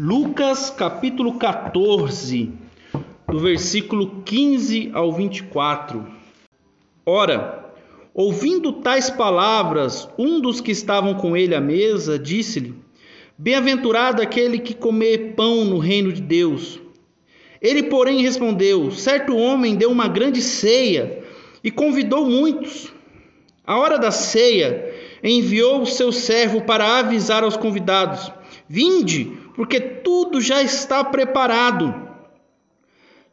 Lucas capítulo 14, do versículo 15 ao 24. Ora, ouvindo tais palavras, um dos que estavam com ele à mesa disse-lhe: Bem-aventurado aquele que comer pão no reino de Deus. Ele, porém, respondeu: Certo homem deu uma grande ceia e convidou muitos. A hora da ceia, enviou o seu servo para avisar aos convidados: Vinde, porque tudo já está preparado.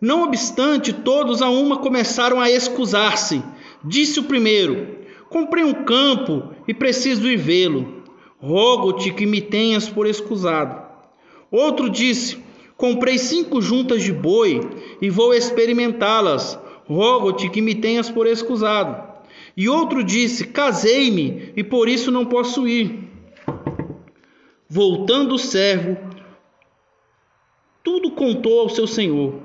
Não obstante, todos a uma começaram a excusar-se. Disse o primeiro: Comprei um campo e preciso ir vê-lo. Rogo-te que me tenhas por excusado. Outro disse: Comprei cinco juntas de boi e vou experimentá-las. Rogo-te que me tenhas por excusado. E outro disse: Casei-me e por isso não posso ir. Voltando o servo, tudo contou ao seu senhor.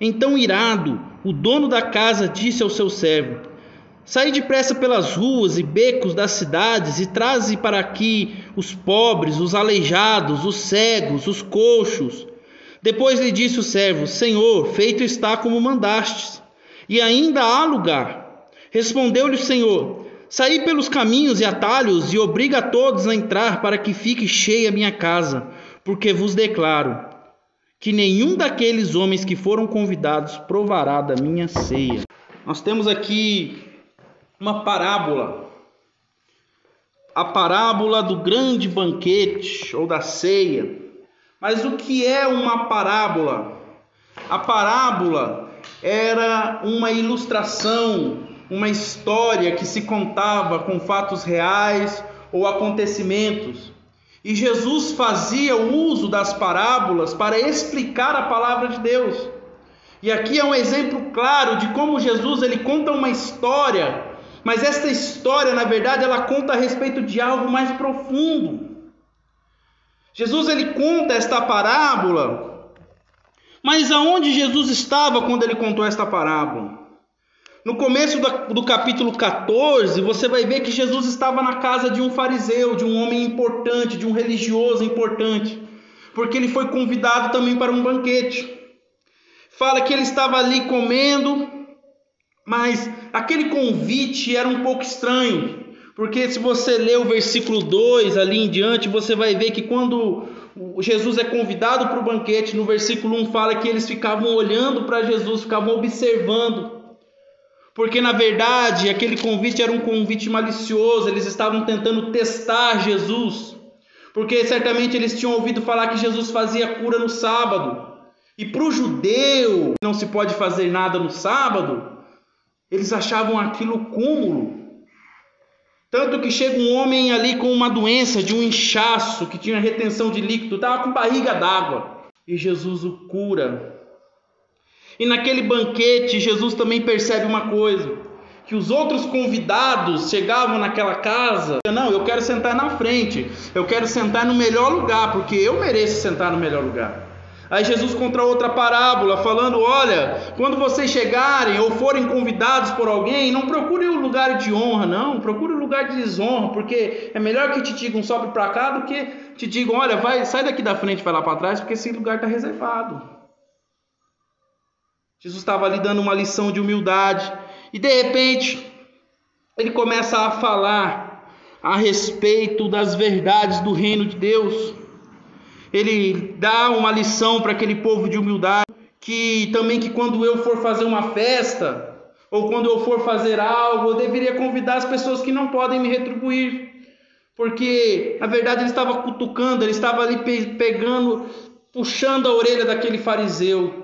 Então, irado, o dono da casa disse ao seu servo: Saí depressa pelas ruas e becos das cidades e traze para aqui os pobres, os aleijados, os cegos, os coxos. Depois lhe disse o servo: Senhor, feito está como mandastes, e ainda há lugar. Respondeu-lhe o Senhor: Saí pelos caminhos e atalhos e obriga a todos a entrar para que fique cheia a minha casa, porque vos declaro que nenhum daqueles homens que foram convidados provará da minha ceia. Nós temos aqui uma parábola. A parábola do grande banquete ou da ceia. Mas o que é uma parábola? A parábola era uma ilustração, uma história que se contava com fatos reais ou acontecimentos. E Jesus fazia o uso das parábolas para explicar a palavra de Deus. E aqui é um exemplo claro de como Jesus ele conta uma história, mas esta história, na verdade, ela conta a respeito de algo mais profundo. Jesus ele conta esta parábola, mas aonde Jesus estava quando ele contou esta parábola? No começo do capítulo 14, você vai ver que Jesus estava na casa de um fariseu, de um homem importante, de um religioso importante, porque ele foi convidado também para um banquete. Fala que ele estava ali comendo, mas aquele convite era um pouco estranho. Porque se você ler o versículo 2 ali em diante, você vai ver que quando Jesus é convidado para o banquete, no versículo 1 fala que eles ficavam olhando para Jesus, ficavam observando. Porque na verdade aquele convite era um convite malicioso, eles estavam tentando testar Jesus. Porque certamente eles tinham ouvido falar que Jesus fazia cura no sábado. E para o judeu não se pode fazer nada no sábado, eles achavam aquilo cúmulo. Tanto que chega um homem ali com uma doença de um inchaço, que tinha retenção de líquido, estava com barriga d'água. E Jesus o cura. E naquele banquete, Jesus também percebe uma coisa: que os outros convidados chegavam naquela casa, não, eu quero sentar na frente, eu quero sentar no melhor lugar, porque eu mereço sentar no melhor lugar. Aí Jesus conta outra parábola, falando: Olha, quando vocês chegarem ou forem convidados por alguém, não procure o lugar de honra, não, procure o lugar de desonra, porque é melhor que te digam sobe para cá do que te digam: Olha, vai, sai daqui da frente, vai lá para trás, porque esse lugar está reservado. Jesus estava ali dando uma lição de humildade, e de repente ele começa a falar a respeito das verdades do reino de Deus ele dá uma lição para aquele povo de humildade, que também que quando eu for fazer uma festa, ou quando eu for fazer algo, eu deveria convidar as pessoas que não podem me retribuir. Porque, na verdade, ele estava cutucando, ele estava ali pegando, puxando a orelha daquele fariseu.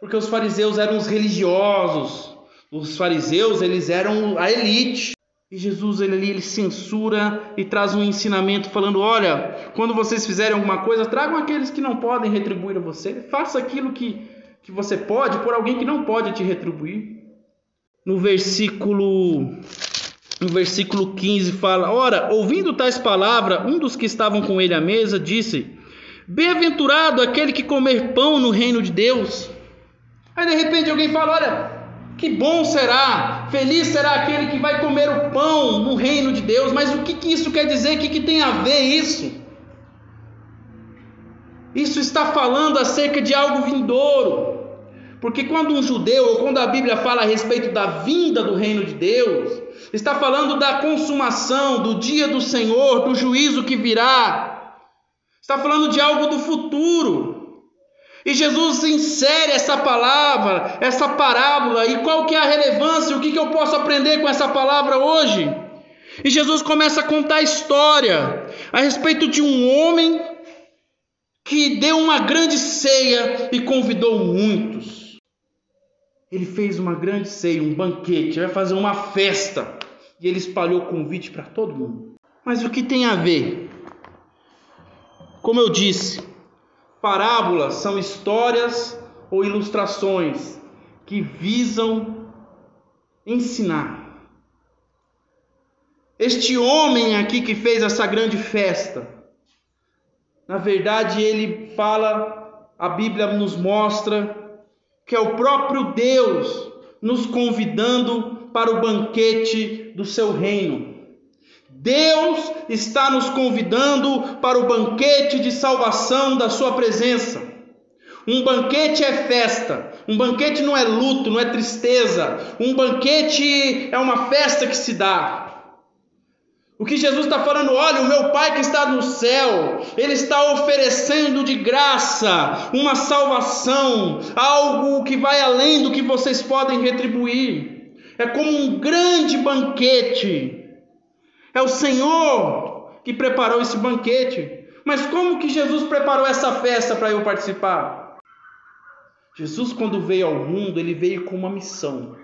Porque os fariseus eram os religiosos. Os fariseus, eles eram a elite. E Jesus ele ele censura e traz um ensinamento falando: olha, quando vocês fizerem alguma coisa, tragam aqueles que não podem retribuir a você. Faça aquilo que, que você pode por alguém que não pode te retribuir. No versículo no versículo 15 fala: Ora, ouvindo tais palavras, um dos que estavam com ele à mesa disse: Bem-aventurado aquele que comer pão no reino de Deus. Aí de repente alguém fala: Olha, que bom será, feliz será aquele que vai comer o pão no reino de Deus. Mas o que, que isso quer dizer? O que, que tem a ver isso? Isso está falando acerca de algo vindouro. Porque quando um judeu, ou quando a Bíblia fala a respeito da vinda do reino de Deus, está falando da consumação, do dia do Senhor, do juízo que virá. Está falando de algo do futuro. E Jesus insere essa palavra, essa parábola, e qual que é a relevância, o que, que eu posso aprender com essa palavra hoje? E Jesus começa a contar a história a respeito de um homem que deu uma grande ceia e convidou muitos. Ele fez uma grande ceia, um banquete, vai fazer uma festa. E ele espalhou convite para todo mundo. Mas o que tem a ver? Como eu disse, parábolas são histórias ou ilustrações que visam ensinar. Este homem aqui que fez essa grande festa, na verdade, ele fala, a Bíblia nos mostra que é o próprio Deus nos convidando para o banquete do seu reino. Deus está nos convidando para o banquete de salvação da sua presença. Um banquete é festa, um banquete não é luto, não é tristeza, um banquete é uma festa que se dá. O que Jesus está falando, olha, o meu Pai que está no céu, Ele está oferecendo de graça uma salvação, algo que vai além do que vocês podem retribuir. É como um grande banquete. É o Senhor que preparou esse banquete. Mas como que Jesus preparou essa festa para eu participar? Jesus, quando veio ao mundo, ele veio com uma missão.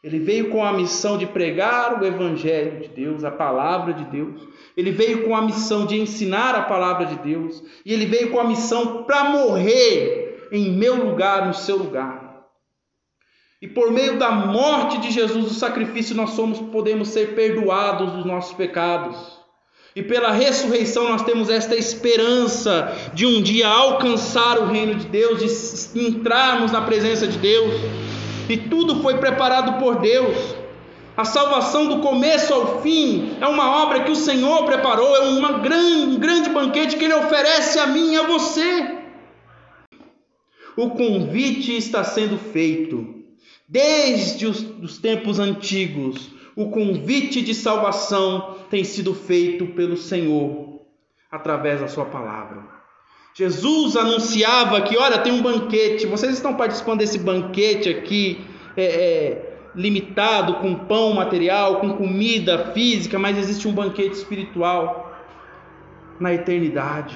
Ele veio com a missão de pregar o Evangelho de Deus, a palavra de Deus. Ele veio com a missão de ensinar a palavra de Deus. E ele veio com a missão para morrer em meu lugar, no seu lugar. E por meio da morte de Jesus, o sacrifício, nós somos, podemos ser perdoados dos nossos pecados. E pela ressurreição nós temos esta esperança de um dia alcançar o reino de Deus, de entrarmos na presença de Deus e tudo foi preparado por Deus. A salvação do começo ao fim é uma obra que o Senhor preparou, é uma grande, um grande banquete que Ele oferece a mim e a você. O convite está sendo feito desde os, os tempos antigos. O convite de salvação tem sido feito pelo Senhor através da Sua palavra. Jesus anunciava que, olha, tem um banquete, vocês estão participando desse banquete aqui, é, é, limitado, com pão material, com comida física, mas existe um banquete espiritual na eternidade.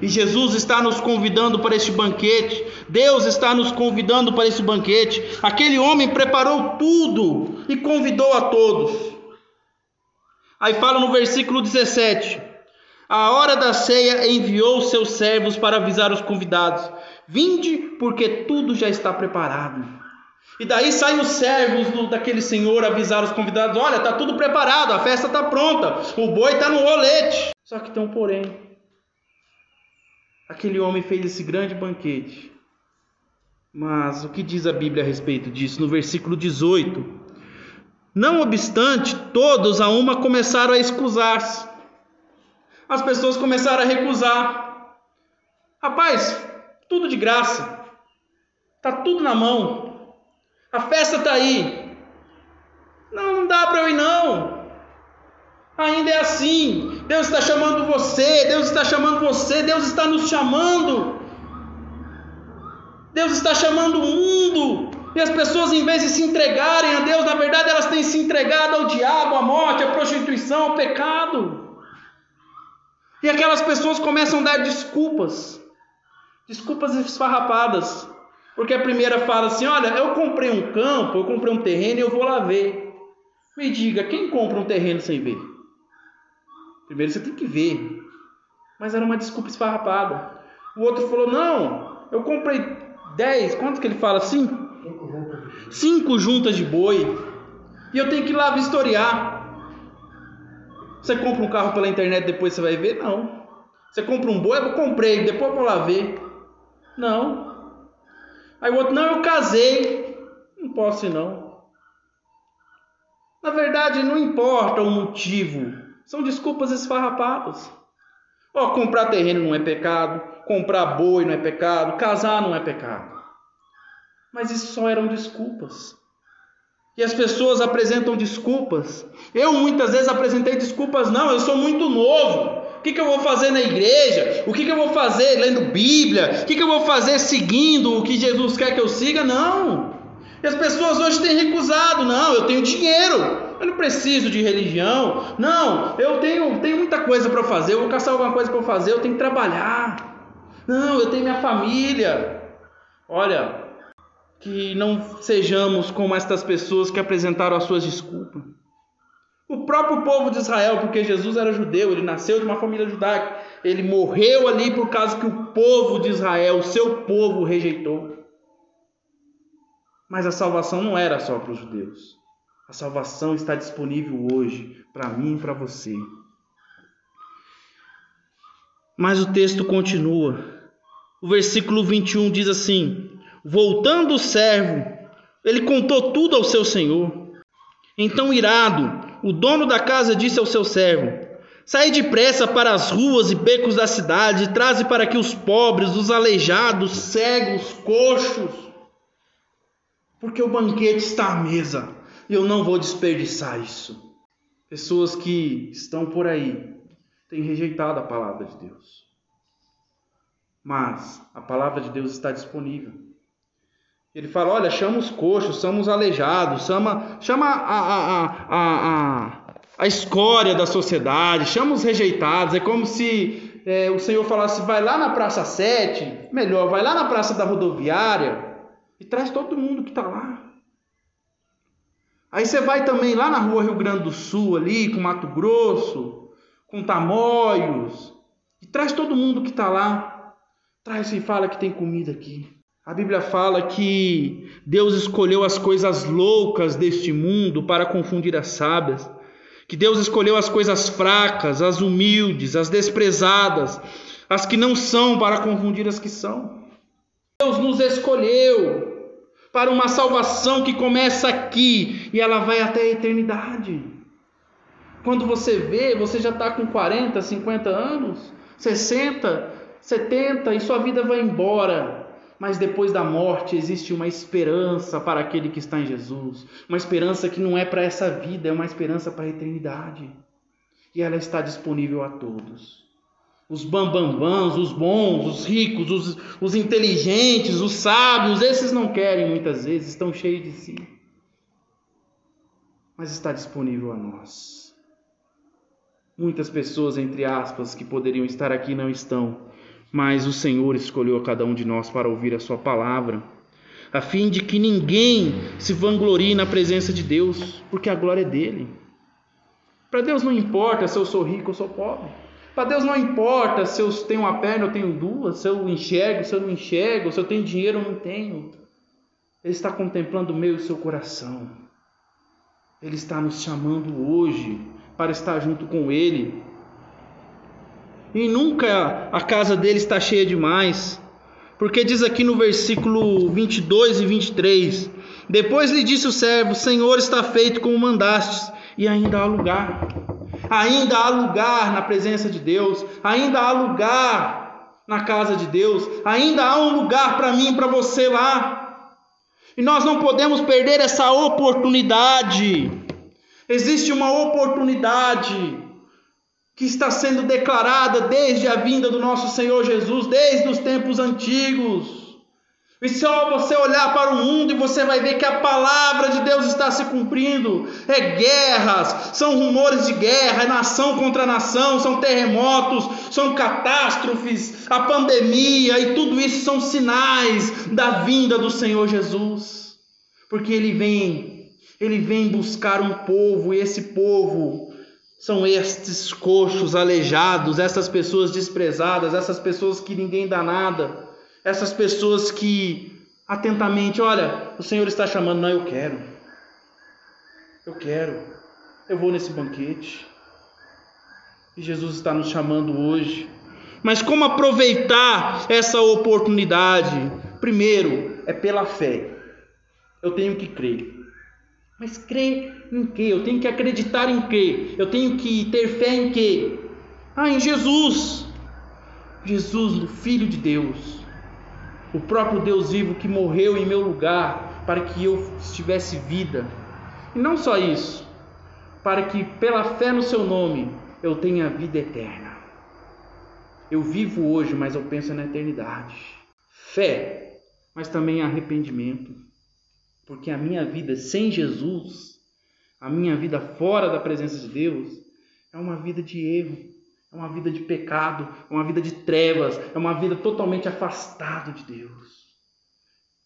E Jesus está nos convidando para este banquete, Deus está nos convidando para esse banquete. Aquele homem preparou tudo e convidou a todos. Aí fala no versículo 17: a hora da ceia enviou seus servos para avisar os convidados: Vinde, porque tudo já está preparado. E daí saem os servos do, daquele senhor avisar os convidados: Olha, está tudo preparado, a festa está pronta, o boi está no rolete. Só que tem um porém. Aquele homem fez esse grande banquete. Mas o que diz a Bíblia a respeito disso? No versículo 18: Não obstante, todos a uma começaram a excusar-se as pessoas começaram a recusar. Rapaz, tudo de graça. Tá tudo na mão. A festa tá aí. Não, não dá para eu ir não. Ainda é assim. Deus está chamando você, Deus está chamando você, Deus está nos chamando. Deus está chamando o mundo. E as pessoas, em vez de se entregarem a Deus, na verdade elas têm se entregado ao diabo, à morte, à prostituição, ao pecado. E aquelas pessoas começam a dar desculpas, desculpas esfarrapadas, porque a primeira fala assim: Olha, eu comprei um campo, eu comprei um terreno e eu vou lá ver. Me diga, quem compra um terreno sem ver? Primeiro você tem que ver. Mas era uma desculpa esfarrapada. O outro falou: Não, eu comprei dez, quanto que ele fala assim? Cinco juntas de boi. E eu tenho que ir lá vistoriar. Você compra um carro pela internet depois você vai ver? Não. Você compra um boi, eu comprei, depois eu vou lá ver. Não. Aí o outro, não, eu casei. Não posso ir não. Na verdade, não importa o motivo. São desculpas esfarrapadas. Ó, comprar terreno não é pecado, comprar boi não é pecado, casar não é pecado. Mas isso só eram desculpas. E as pessoas apresentam desculpas. Eu muitas vezes apresentei desculpas, não, eu sou muito novo. O que, que eu vou fazer na igreja? O que, que eu vou fazer lendo Bíblia? O que, que eu vou fazer seguindo o que Jesus quer que eu siga? Não. E as pessoas hoje têm recusado, não, eu tenho dinheiro, eu não preciso de religião. Não, eu tenho, tenho muita coisa para fazer. Eu vou caçar alguma coisa para fazer. Eu tenho que trabalhar. Não, eu tenho minha família. Olha, que não sejamos como estas pessoas que apresentaram as suas desculpas. O próprio povo de Israel, porque Jesus era judeu, ele nasceu de uma família judaica, ele morreu ali por causa que o povo de Israel, o seu povo, rejeitou. Mas a salvação não era só para os judeus. A salvação está disponível hoje para mim e para você. Mas o texto continua. O versículo 21 diz assim: Voltando o servo, ele contou tudo ao seu senhor. Então, irado, o dono da casa disse ao seu servo: Sai depressa para as ruas e becos da cidade e traze para aqui os pobres, os aleijados, cegos, coxos, porque o banquete está à mesa e eu não vou desperdiçar isso. Pessoas que estão por aí têm rejeitado a palavra de Deus. Mas a palavra de Deus está disponível. Ele fala: olha, chama os coxos, chama os aleijados, chama, chama a, a, a, a, a escória da sociedade, chama os rejeitados. É como se é, o Senhor falasse: vai lá na Praça 7, melhor, vai lá na Praça da Rodoviária e traz todo mundo que está lá. Aí você vai também lá na rua Rio Grande do Sul, ali, com Mato Grosso, com Tamoios, e traz todo mundo que está lá. Traz e fala que tem comida aqui. A Bíblia fala que Deus escolheu as coisas loucas deste mundo para confundir as sábias. Que Deus escolheu as coisas fracas, as humildes, as desprezadas, as que não são para confundir as que são. Deus nos escolheu para uma salvação que começa aqui e ela vai até a eternidade. Quando você vê, você já está com 40, 50 anos, 60, 70 e sua vida vai embora. Mas depois da morte existe uma esperança para aquele que está em Jesus. Uma esperança que não é para essa vida, é uma esperança para a eternidade. E ela está disponível a todos os bambambãs, os bons, os ricos, os, os inteligentes, os sábios, esses não querem muitas vezes, estão cheios de si. Mas está disponível a nós. Muitas pessoas, entre aspas, que poderiam estar aqui não estão, mas o Senhor escolheu a cada um de nós para ouvir a Sua palavra, a fim de que ninguém se vanglorie na presença de Deus, porque a glória é dele. Para Deus não importa se eu sou rico ou sou pobre. Para Deus não importa se eu tenho uma perna ou tenho duas, se eu enxergo, se eu não enxergo, se eu tenho dinheiro ou não tenho. Ele está contemplando o meu e o seu coração. Ele está nos chamando hoje para estar junto com Ele. E nunca a casa dele está cheia demais. Porque diz aqui no versículo 22 e 23: Depois lhe disse o servo: Senhor, está feito como mandastes, e ainda há lugar. Ainda há lugar na presença de Deus, ainda há lugar na casa de Deus, ainda há um lugar para mim e para você lá. E nós não podemos perder essa oportunidade. Existe uma oportunidade que está sendo declarada desde a vinda do nosso Senhor Jesus, desde os tempos antigos. E só você olhar para o mundo e você vai ver que a palavra de Deus está se cumprindo. É guerras, são rumores de guerra, é nação contra nação, são terremotos, são catástrofes, a pandemia e tudo isso são sinais da vinda do Senhor Jesus. Porque ele vem, ele vem buscar um povo e esse povo são estes coxos aleijados, essas pessoas desprezadas, essas pessoas que ninguém dá nada essas pessoas que atentamente, olha, o Senhor está chamando, não, eu quero. Eu quero. Eu vou nesse banquete. E Jesus está nos chamando hoje. Mas como aproveitar essa oportunidade? Primeiro, é pela fé. Eu tenho que crer. Mas crer em quê? Eu tenho que acreditar em quê? Eu tenho que ter fé em quê? Ah, em Jesus. Jesus, o Filho de Deus, o próprio Deus vivo que morreu em meu lugar para que eu tivesse vida. E não só isso, para que pela fé no seu nome eu tenha vida eterna. Eu vivo hoje, mas eu penso na eternidade. Fé, mas também arrependimento. Porque a minha vida sem Jesus, a minha vida fora da presença de Deus, é uma vida de erro, é uma vida de pecado, é uma vida de trevas, é uma vida totalmente afastado de Deus.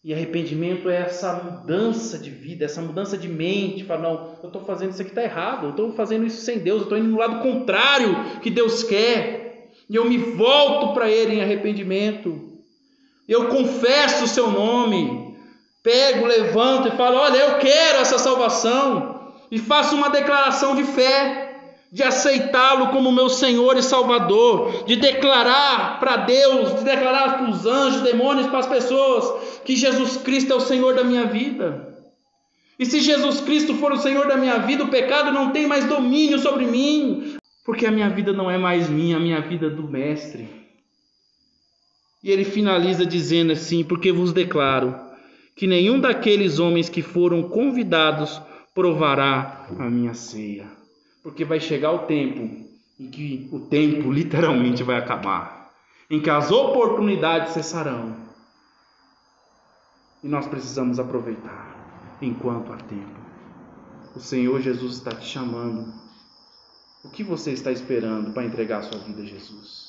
E arrependimento é essa mudança de vida, essa mudança de mente. Fala, não, eu estou fazendo isso aqui está errado, eu estou fazendo isso sem Deus, eu estou indo no lado contrário que Deus quer. E eu me volto para Ele em arrependimento. Eu confesso o seu nome. Pego, levanto e falo: Olha, eu quero essa salvação. E faço uma declaração de fé de aceitá-lo como meu Senhor e Salvador, de declarar para Deus, de declarar para os anjos, demônios, para as pessoas que Jesus Cristo é o Senhor da minha vida. E se Jesus Cristo for o Senhor da minha vida, o pecado não tem mais domínio sobre mim, porque a minha vida não é mais minha, a minha vida é do Mestre. E ele finaliza dizendo assim: Porque vos declaro que nenhum daqueles homens que foram convidados provará a minha ceia porque vai chegar o tempo em que o tempo literalmente vai acabar, em que as oportunidades cessarão. E nós precisamos aproveitar enquanto há tempo. O Senhor Jesus está te chamando. O que você está esperando para entregar a sua vida a Jesus?